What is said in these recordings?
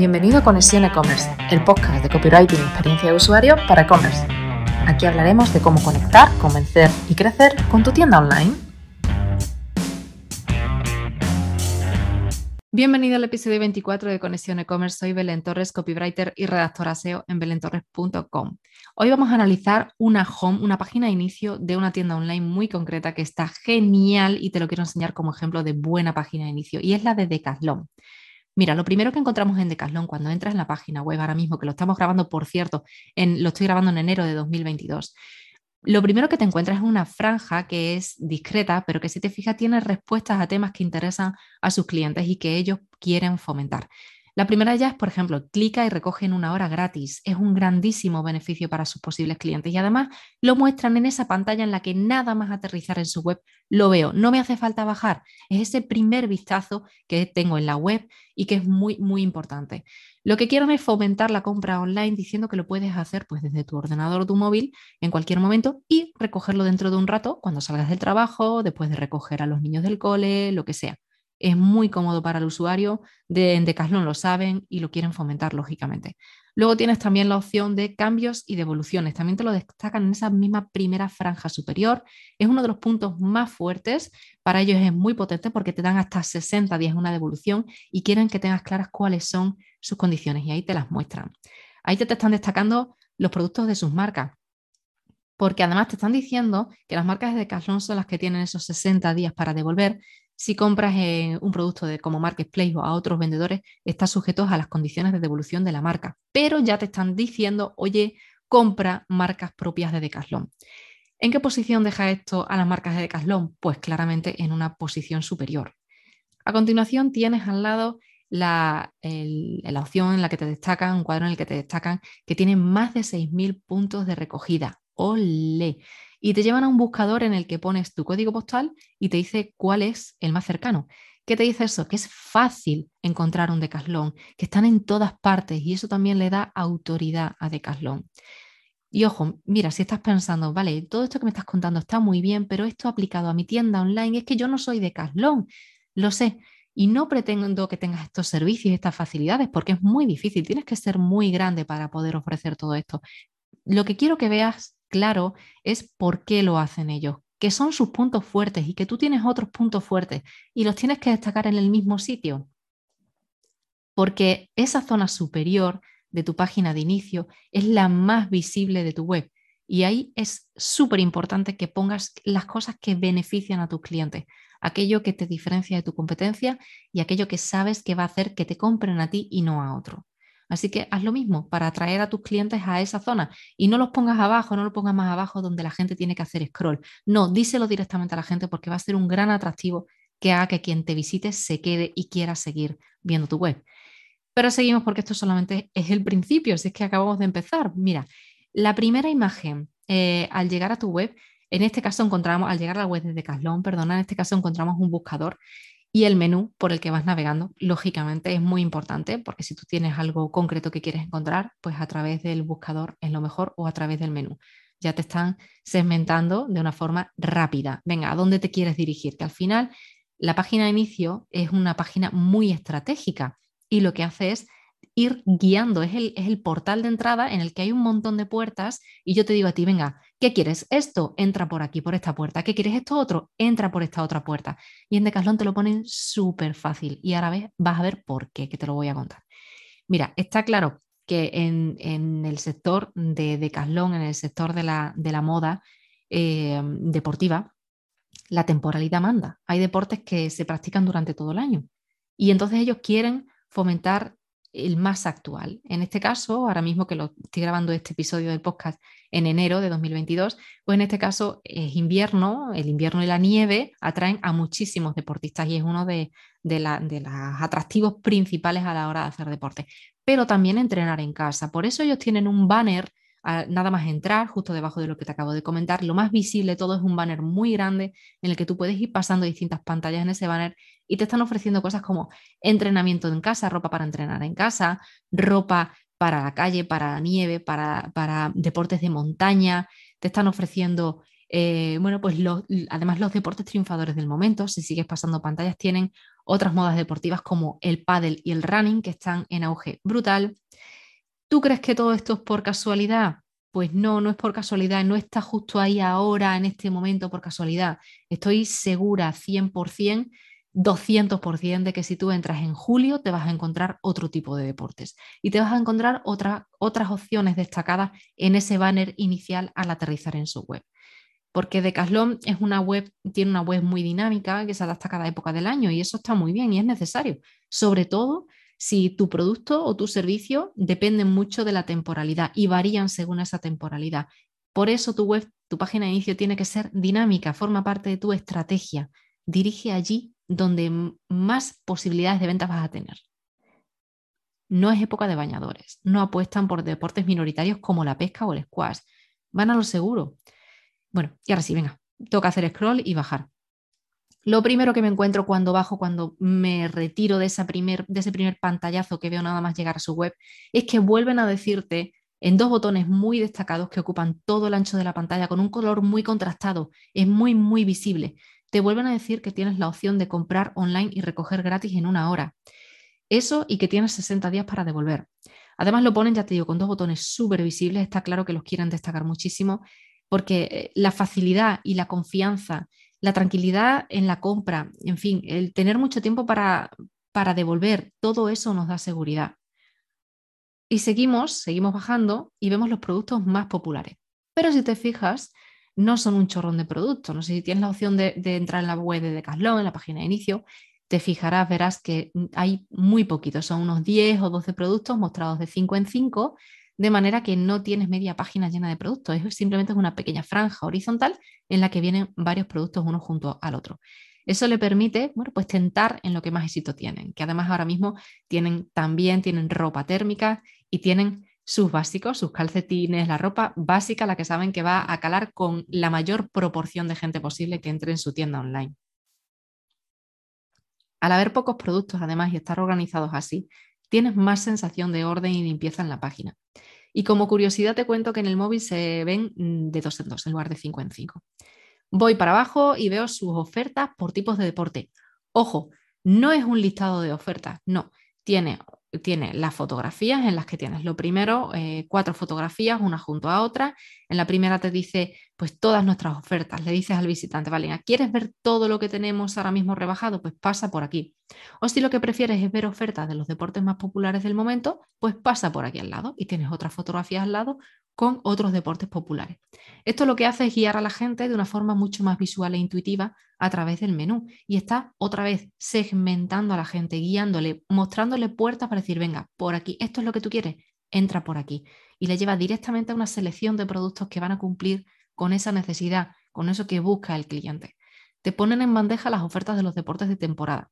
Bienvenido a Conexión E-Commerce, el podcast de copywriting y experiencia de usuario para e-commerce. Aquí hablaremos de cómo conectar, convencer y crecer con tu tienda online. Bienvenido al episodio 24 de Conexión E-Commerce. Soy Belén Torres, copywriter y redactora SEO en belentorres.com. Hoy vamos a analizar una home, una página de inicio de una tienda online muy concreta que está genial y te lo quiero enseñar como ejemplo de buena página de inicio y es la de Decathlon. Mira, lo primero que encontramos en Decathlon cuando entras en la página web ahora mismo, que lo estamos grabando, por cierto, en, lo estoy grabando en enero de 2022, lo primero que te encuentras es una franja que es discreta, pero que si te fijas tiene respuestas a temas que interesan a sus clientes y que ellos quieren fomentar. La primera de ellas, por ejemplo, clica y recoge en una hora gratis. Es un grandísimo beneficio para sus posibles clientes y además lo muestran en esa pantalla en la que nada más aterrizar en su web lo veo. No me hace falta bajar. Es ese primer vistazo que tengo en la web y que es muy, muy importante. Lo que quiero es fomentar la compra online diciendo que lo puedes hacer pues, desde tu ordenador o tu móvil en cualquier momento y recogerlo dentro de un rato cuando salgas del trabajo, después de recoger a los niños del cole, lo que sea es muy cómodo para el usuario, de, en lo saben y lo quieren fomentar, lógicamente. Luego tienes también la opción de cambios y devoluciones. También te lo destacan en esa misma primera franja superior. Es uno de los puntos más fuertes. Para ellos es muy potente porque te dan hasta 60 días una devolución y quieren que tengas claras cuáles son sus condiciones y ahí te las muestran. Ahí te, te están destacando los productos de sus marcas. Porque además te están diciendo que las marcas de Decathlon son las que tienen esos 60 días para devolver, si compras un producto de, como Marketplace o a otros vendedores, estás sujeto a las condiciones de devolución de la marca, pero ya te están diciendo, oye, compra marcas propias de Decathlon. ¿En qué posición deja esto a las marcas de Decathlon? Pues claramente en una posición superior. A continuación tienes al lado la, la, opción en la que te destacan, un cuadro en el que te destacan que tiene más de 6.000 puntos de recogida. ¡Ole! Y te llevan a un buscador en el que pones tu código postal y te dice cuál es el más cercano. ¿Qué te dice eso? Que es fácil encontrar un Decathlon, que están en todas partes y eso también le da autoridad a Decathlon. Y ojo, mira, si estás pensando, vale, todo esto que me estás contando está muy bien, pero esto aplicado a mi tienda online es que yo no soy Decathlon, lo sé, y no pretendo que tengas estos servicios y estas facilidades porque es muy difícil, tienes que ser muy grande para poder ofrecer todo esto. Lo que quiero que veas claro es por qué lo hacen ellos, que son sus puntos fuertes y que tú tienes otros puntos fuertes y los tienes que destacar en el mismo sitio. Porque esa zona superior de tu página de inicio es la más visible de tu web. Y ahí es súper importante que pongas las cosas que benefician a tus clientes, aquello que te diferencia de tu competencia y aquello que sabes que va a hacer que te compren a ti y no a otro. Así que haz lo mismo para atraer a tus clientes a esa zona y no los pongas abajo, no los pongas más abajo donde la gente tiene que hacer scroll. No, díselo directamente a la gente porque va a ser un gran atractivo que haga que quien te visite se quede y quiera seguir viendo tu web. Pero seguimos porque esto solamente es el principio, si es que acabamos de empezar. Mira, la primera imagen eh, al llegar a tu web, en este caso encontramos, al llegar a la web de Decathlon, perdona, en este caso encontramos un buscador y el menú por el que vas navegando, lógicamente, es muy importante porque si tú tienes algo concreto que quieres encontrar, pues a través del buscador es lo mejor o a través del menú. Ya te están segmentando de una forma rápida. Venga, ¿a dónde te quieres dirigir? Que al final la página de inicio es una página muy estratégica y lo que hace es ir guiando, es el, es el, portal de entrada en el que hay un montón de puertas y yo te digo a ti, venga, ¿qué quieres? Esto, entra por aquí, por esta puerta. ¿Qué quieres esto otro? Entra por esta otra puerta. Y en Decathlon te lo ponen súper fácil y ahora ves, vas a ver por qué, que te lo voy a contar. Mira, está claro que en, en el sector de Decathlon, en el sector de la, de la moda eh, deportiva, la temporalidad manda. Hay deportes que se practican durante todo el año y entonces ellos quieren fomentar el más actual. En este caso, ahora mismo que lo estoy grabando este episodio del podcast en enero de 2022, pues en este caso es invierno, el invierno y la nieve atraen a muchísimos deportistas y es uno de, de, de los atractivos principales a la hora de hacer deporte. Pero también entrenar en casa. Por eso ellos tienen un banner nada más entrar, justo debajo de lo que te acabo de comentar, lo más visible todo es un banner muy grande en el que tú puedes ir pasando distintas pantallas en ese banner y te están ofreciendo cosas como entrenamiento en casa, ropa para entrenar en casa, ropa para la calle, para la nieve, para, para deportes de montaña, te están ofreciendo Eh, bueno, pues además los deportes triunfadores del momento, si sigues pasando pantallas, tienen otras modas deportivas como el paddle y el running que están en auge brutal. ¿Tú crees que todo esto es por casualidad? Pues no, no es por casualidad, no está justo ahí ahora, en este momento, por casualidad. Estoy segura 100%, 200% de que si tú entras en julio te vas a encontrar otro tipo de deportes y te vas a encontrar otras opciones destacadas en ese banner inicial al aterrizar en su web porque Decathlon es una web, tiene una web muy dinámica que se adapta a cada época del año y eso está muy bien y es necesario, sobre todo si tu producto o tu servicio dependen mucho de la temporalidad y varían según esa temporalidad. Por eso tu web, tu página de inicio tiene que ser dinámica, forma parte de tu estrategia. Dirige allí donde más posibilidades de ventas vas a tener. No es época de bañadores, no apuestan por deportes minoritarios como la pesca o el squash, van a lo seguro bueno, y ahora sí, venga, toca hacer scroll y bajar. Lo primero que me encuentro cuando bajo, cuando me retiro de, primer, de ese primer pantallazo que veo nada más llegar a su web, es que vuelven a decirte en dos botones muy destacados que ocupan todo el ancho de la pantalla con un color muy contrastado, es muy, muy visible. Te vuelven a decir que tienes la opción de comprar online y recoger gratis en una hora. Eso y que tienes 60 días para devolver. Además lo ponen, ya te digo, con dos botones súper visibles, está claro que los quieren destacar muchísimo porque eh, la facilidad y la confianza, la tranquilidad en la compra, en fin, el tener mucho tiempo para, para devolver, todo eso nos da seguridad. Y seguimos, seguimos bajando y vemos los productos más populares. Pero si te fijas, no son un chorrón de productos. No sé si tienes la opción de, entrar en la web de Decathlon, en la página de inicio, te fijarás, verás que hay muy poquitos, son unos 10 o 12 productos mostrados de 5 en 5 de manera que no tienes media página llena de productos, es simplemente una pequeña franja horizontal en la que vienen varios productos uno junto al otro. Eso le permite, bueno, pues tentar en lo que más éxito tienen, que además ahora mismo tienen también tienen ropa térmica y tienen sus básicos, sus calcetines, la ropa básica, la que saben que va a calar con la mayor proporción de gente posible que entre en su tienda online. Al haber pocos productos, además, y estar organizados así, tienes más sensación de orden y limpieza en la página. Y como curiosidad te cuento que en el móvil se ven mm, de dos en dos en lugar de cinco en cinco. Voy para abajo y veo sus ofertas por tipos de deporte. Ojo, no es un listado de ofertas, no. Tiene tiene las fotografías en las que tienes lo primero, eh, cuatro fotografías, una junto a otra. En la primera te dice, pues todas nuestras ofertas. Le dices al visitante, vale, ¿quieres ver todo lo que tenemos ahora mismo rebajado? Pues pasa por aquí. O si lo que prefieres es ver ofertas de los deportes más populares del momento, pues pasa por aquí al lado y tienes otras fotografías al lado con otros deportes populares. Esto lo que hace es guiar a la gente de una forma mucho más visual e intuitiva a través del menú y está otra vez segmentando a la gente, guiándole, mostrándole puertas para decir, venga, por aquí, esto es lo que tú quieres, entra por aquí. Y le lleva directamente a una selección de productos que van a cumplir con esa necesidad, con eso que busca el cliente. Te ponen en bandeja las ofertas de los deportes de temporada,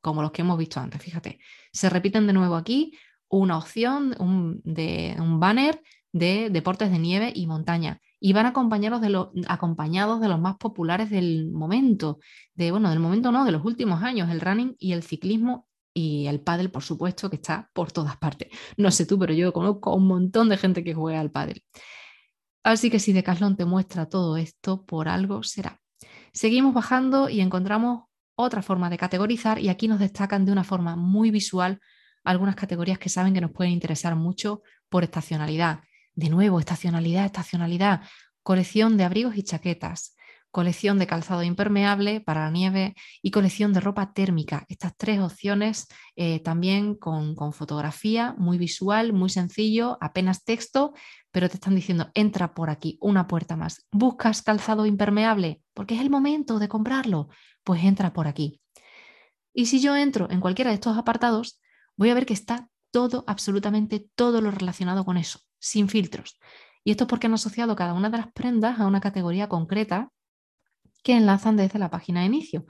como los que hemos visto antes, fíjate. Se repiten de nuevo aquí una opción de un banner de deportes de nieve y montaña. Y van acompañados de, los, acompañados de los más populares del momento, de, bueno, del momento no, de los últimos años, el running y el ciclismo y el pádel, por supuesto, que está por todas partes. No sé tú, pero yo conozco un montón de gente que juega al pádel. Así que si Decathlon te muestra todo esto, por algo será. Seguimos bajando y encontramos otra forma de categorizar y aquí nos destacan de una forma muy visual algunas categorías que saben que nos pueden interesar mucho por estacionalidad. De nuevo, estacionalidad, estacionalidad, colección de abrigos y chaquetas, colección de calzado impermeable para la nieve y colección de ropa térmica. Estas tres opciones eh, también con, con, fotografía, muy visual, muy sencillo, apenas texto, pero te están diciendo, entra por aquí, una puerta más. ¿Buscas calzado impermeable? Porque es el momento de comprarlo. Pues entra por aquí. Y si yo entro en cualquiera de estos apartados, voy a ver que está todo, absolutamente todo lo relacionado con eso sin filtros. Y esto es porque han asociado cada una de las prendas a una categoría concreta que enlazan desde la página de inicio.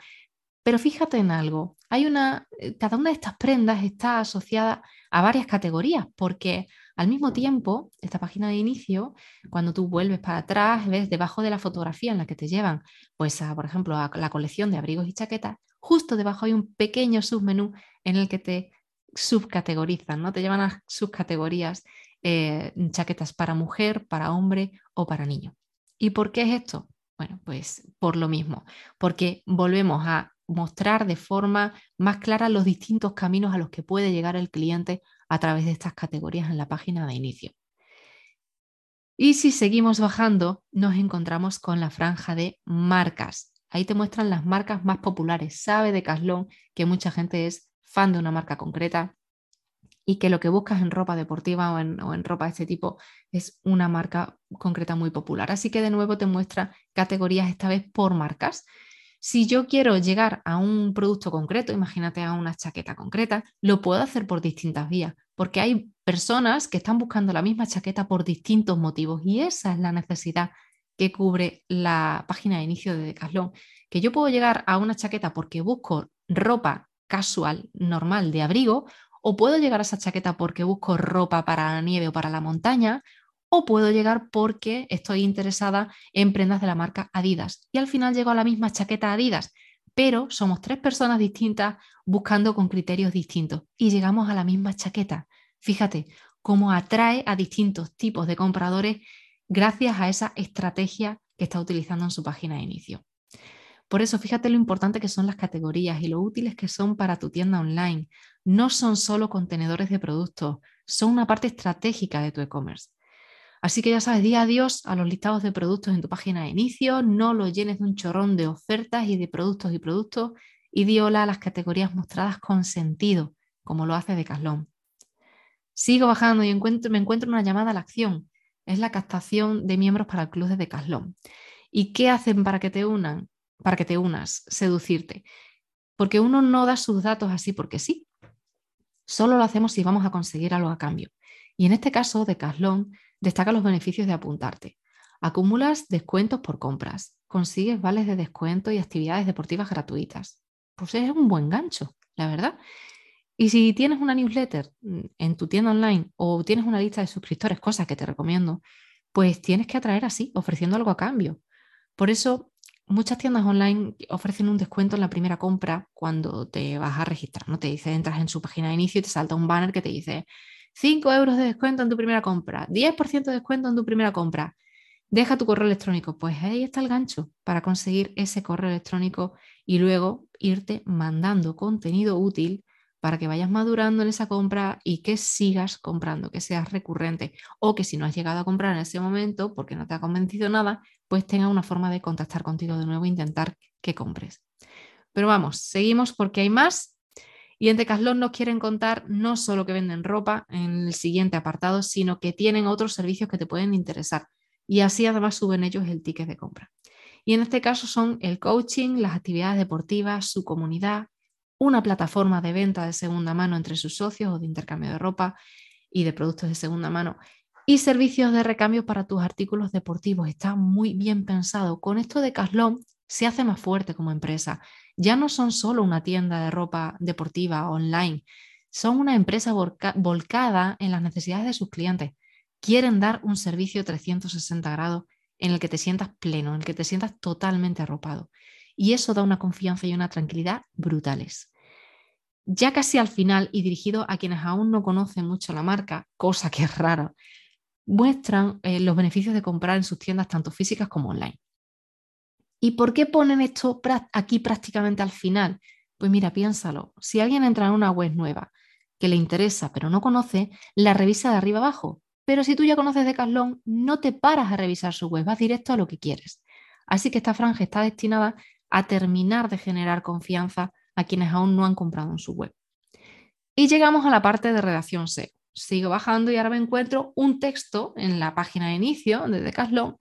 Pero fíjate en algo, hay una, eh, cada una de estas prendas está asociada a varias categorías, porque al mismo tiempo, esta página de inicio, cuando tú vuelves para atrás, ves debajo de la fotografía en la que te llevan, pues por ejemplo, a la colección de abrigos y chaquetas, justo debajo hay un pequeño submenú en el que te subcategorizan, ¿no? Te llevan a subcategorías eh, chaquetas para mujer, para hombre o para niño. ¿Y por qué es esto? Bueno, pues por lo mismo, porque volvemos a mostrar de forma más clara los distintos caminos a los que puede llegar el cliente a través de estas categorías en la página de inicio. Y si seguimos bajando, nos encontramos con la franja de marcas. Ahí te muestran las marcas más populares. Sabe de Caslón que mucha gente es fan de una marca concreta y que lo que buscas en ropa deportiva o en, ropa de este tipo es una marca concreta muy popular. Así que de nuevo te muestra categorías esta vez por marcas. Si yo quiero llegar a un producto concreto, imagínate a una chaqueta concreta, lo puedo hacer por distintas vías, porque hay personas que están buscando la misma chaqueta por distintos motivos y esa es la necesidad que cubre la página de inicio de Decathlon, que yo puedo llegar a una chaqueta porque busco ropa casual, normal, de abrigo, o puedo llegar a esa chaqueta porque busco ropa para la nieve o para la montaña, o puedo llegar porque estoy interesada en prendas de la marca Adidas. Y al final llego a la misma chaqueta Adidas, pero somos tres personas distintas buscando con criterios distintos y llegamos a la misma chaqueta. Fíjate cómo atrae a distintos tipos de compradores gracias a esa estrategia que está utilizando en su página de inicio. Por eso, fíjate lo importante que son las categorías y lo útiles que son para tu tienda online. No son solo contenedores de productos, son una parte estratégica de tu e-commerce. Así que ya sabes, di adiós a los listados de productos en tu página de inicio, no lo llenes de un chorrón de ofertas y de productos y productos y di hola a las categorías mostradas con sentido, como lo hace Decathlon. Sigo bajando y me encuentro una llamada a la acción. Es la captación de miembros para el club de Decathlon. ¿Y qué hacen para que te unan? Para que te unas, seducirte. Porque uno no da sus datos así porque sí. Solo lo hacemos si vamos a conseguir algo a cambio. Y en este caso, Decathlon Destaca los beneficios de apuntarte. Acumulas descuentos por compras, consigues vales de descuento y actividades deportivas gratuitas. Pues es un buen gancho, la verdad. Y si tienes una newsletter mm, en tu tienda online o tienes una lista de suscriptores, cosas que te recomiendo, pues tienes que atraer así, ofreciendo algo a cambio. Por eso, muchas tiendas online ofrecen un descuento en la primera compra cuando te vas a registrar. No te dice, entras en su página de inicio y te salta un banner que te dice 5 euros de descuento en tu primera compra, 10% de descuento en tu primera compra. Deja tu correo electrónico. Pues ahí está el gancho para conseguir ese correo electrónico y luego irte mandando contenido útil para que vayas madurando en esa compra y que sigas comprando, que seas recurrente o que si no has llegado a comprar en ese momento porque no te ha convencido nada, pues tenga una forma de contactar contigo de nuevo e intentar que compres. Pero vamos, seguimos porque hay más y en Decathlon nos quieren contar no solo que venden ropa en el siguiente apartado, sino que tienen otros servicios que te pueden interesar. Y así además suben ellos el ticket de compra. Y en este caso son el coaching, las actividades deportivas, su comunidad, una plataforma de venta de segunda mano entre sus socios o de intercambio de ropa y de productos de segunda mano y servicios de recambio para tus artículos deportivos. Está muy bien pensado. Con esto de Caslón se hace más fuerte como empresa ya no son solo una tienda de ropa deportiva online, son una empresa volcada en las necesidades de sus clientes. Quieren dar un servicio 360 grados en el que te sientas pleno, en el que te sientas totalmente arropado. Y eso da una confianza y una tranquilidad brutales. Ya casi al final y dirigido a quienes aún no conocen mucho la marca, cosa que es rara, muestran eh, los beneficios de comprar en sus tiendas tanto físicas como online. ¿Y por qué ponen esto aquí prácticamente al final? Pues mira, piénsalo. Si alguien entra en una web nueva que le interesa pero no conoce, la revisa de arriba abajo. Pero si tú ya conoces Decathlon, no te paras a revisar su web, vas directo a lo que quieres. Así que esta franja está destinada a terminar de generar confianza a quienes aún no han comprado en su web. Y llegamos a la parte de redacción SEO. Sigo bajando y ahora me encuentro un texto en la página de inicio de Decathlon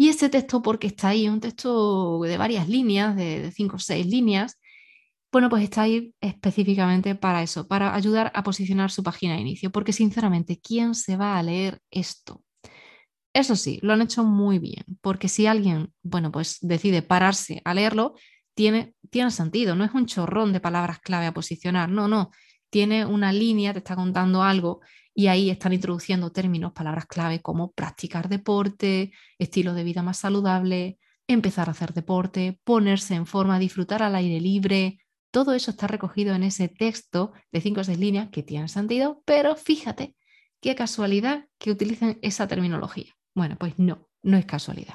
y ese texto, porque está ahí, un texto de varias líneas, de, cinco o seis líneas, bueno, pues está ahí específicamente para eso, para ayudar a posicionar su página de inicio, porque sinceramente, ¿quién se va a leer esto? Eso sí, lo han hecho muy bien, porque si alguien, bueno, pues decide pararse a leerlo, tiene, tiene sentido, no es un chorrón de palabras clave a posicionar, no, no, tiene una línea, te está contando algo y ahí están introduciendo términos, palabras clave como practicar deporte, estilo de vida más saludable, empezar a hacer deporte, ponerse en forma, disfrutar al aire libre. Todo eso está recogido en ese texto de cinco o seis líneas que tiene sentido, pero fíjate qué casualidad que utilicen esa terminología. Bueno, pues no, no es casualidad.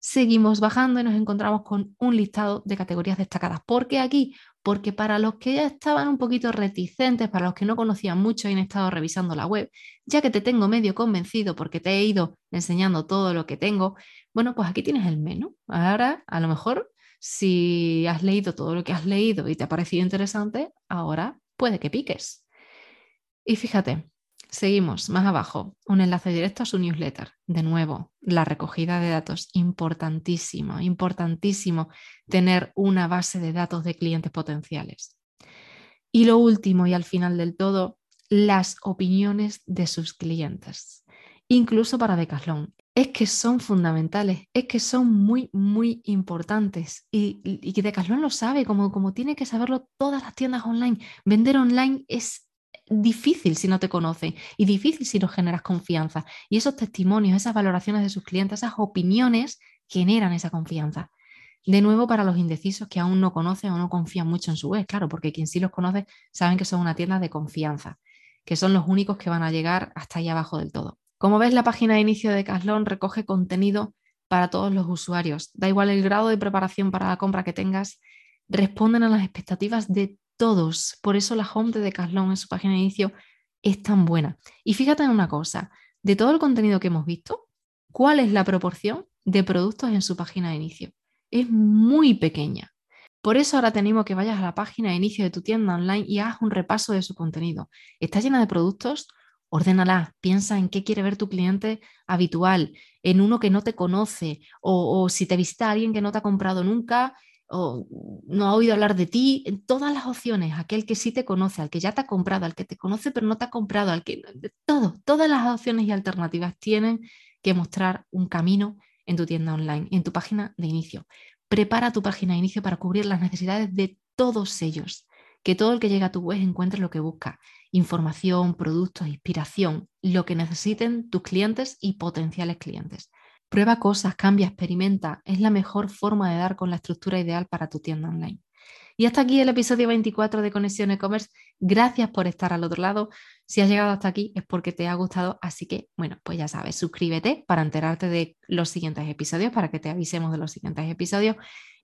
seguimos bajando y nos encontramos con un listado de categorías destacadas. ¿Por qué aquí? Porque para los que ya estaban un poquito reticentes, para los que no conocían mucho y han estado revisando la web, ya que te tengo medio convencido porque te he ido enseñando todo lo que tengo, bueno, pues aquí tienes el menú. Ahora, a lo mejor, si has leído todo lo que has leído y te ha parecido interesante, ahora puede que piques. Y fíjate, Seguimos más abajo, un enlace directo a su newsletter. De nuevo, la recogida de datos, importantísimo, importantísimo tener una base de datos de clientes potenciales. Y lo último y al final del todo, las opiniones de sus clientes, incluso para Decathlon. Es que son fundamentales, es que son muy, muy importantes. Y, y Decathlon lo sabe, como, como tiene que saberlo todas las tiendas online. Vender online es difícil si no te conoce y difícil si no generas confianza. Y esos testimonios, esas valoraciones de sus clientes, esas opiniones generan esa confianza. De nuevo, para los indecisos que aún no conocen o no confían mucho en su web, claro, porque quien sí los conoce saben que son una tienda de confianza, que son los únicos que van a llegar hasta ahí abajo del todo. Como ves, la página de inicio de Caslón recoge contenido para todos los usuarios. Da igual el grado de preparación para la compra que tengas, responden a las expectativas de todos. Por eso la home de Decathlon en su página de inicio es tan buena. Y fíjate en una cosa, de todo el contenido que hemos visto, ¿cuál es la proporción de productos en su página de inicio? Es muy pequeña. Por eso ahora tenemos que vayas a la página de inicio de tu tienda online y hagas un repaso de su contenido. ¿Está llena de productos? Ordénala, piensa en qué quiere ver tu cliente habitual, en uno que no te conoce o, o si te visita alguien que no te ha comprado nunca o no ha oído hablar de ti, en todas las opciones, aquel que sí te conoce, al que ya te ha comprado, al que te conoce pero no te ha comprado, al que todo, todas las opciones y alternativas tienen que mostrar un camino en tu tienda online, en tu página de inicio. Prepara tu página de inicio para cubrir las necesidades de todos ellos, que todo el que llega a tu web encuentre lo que busca, información, productos, inspiración, lo que necesiten tus clientes y potenciales clientes. Prueba cosas, cambia, experimenta. Es la mejor forma de dar con la estructura ideal para tu tienda online. Y hasta aquí el episodio 24 de Conexión E-Commerce. Gracias por estar al otro lado. Si has llegado hasta aquí es porque te ha gustado. Así que, bueno, pues ya sabes, suscríbete para enterarte de los siguientes episodios, para que te avisemos de los siguientes episodios.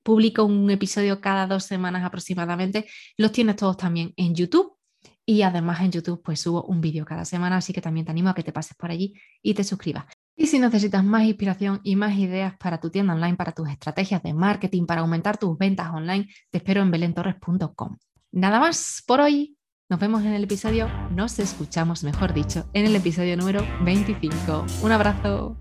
Publico un episodio cada dos semanas aproximadamente. Los tienes todos también en YouTube. Y además en YouTube pues subo un vídeo cada semana, así que también te animo a que te pases por allí y te suscribas. Y si necesitas más inspiración y más ideas para tu tienda online, para tus estrategias de marketing, para aumentar tus ventas online, te espero en belentorres.com. Nada más por hoy. Nos vemos en el episodio, nos escuchamos, mejor dicho, en el episodio número 25. Un abrazo.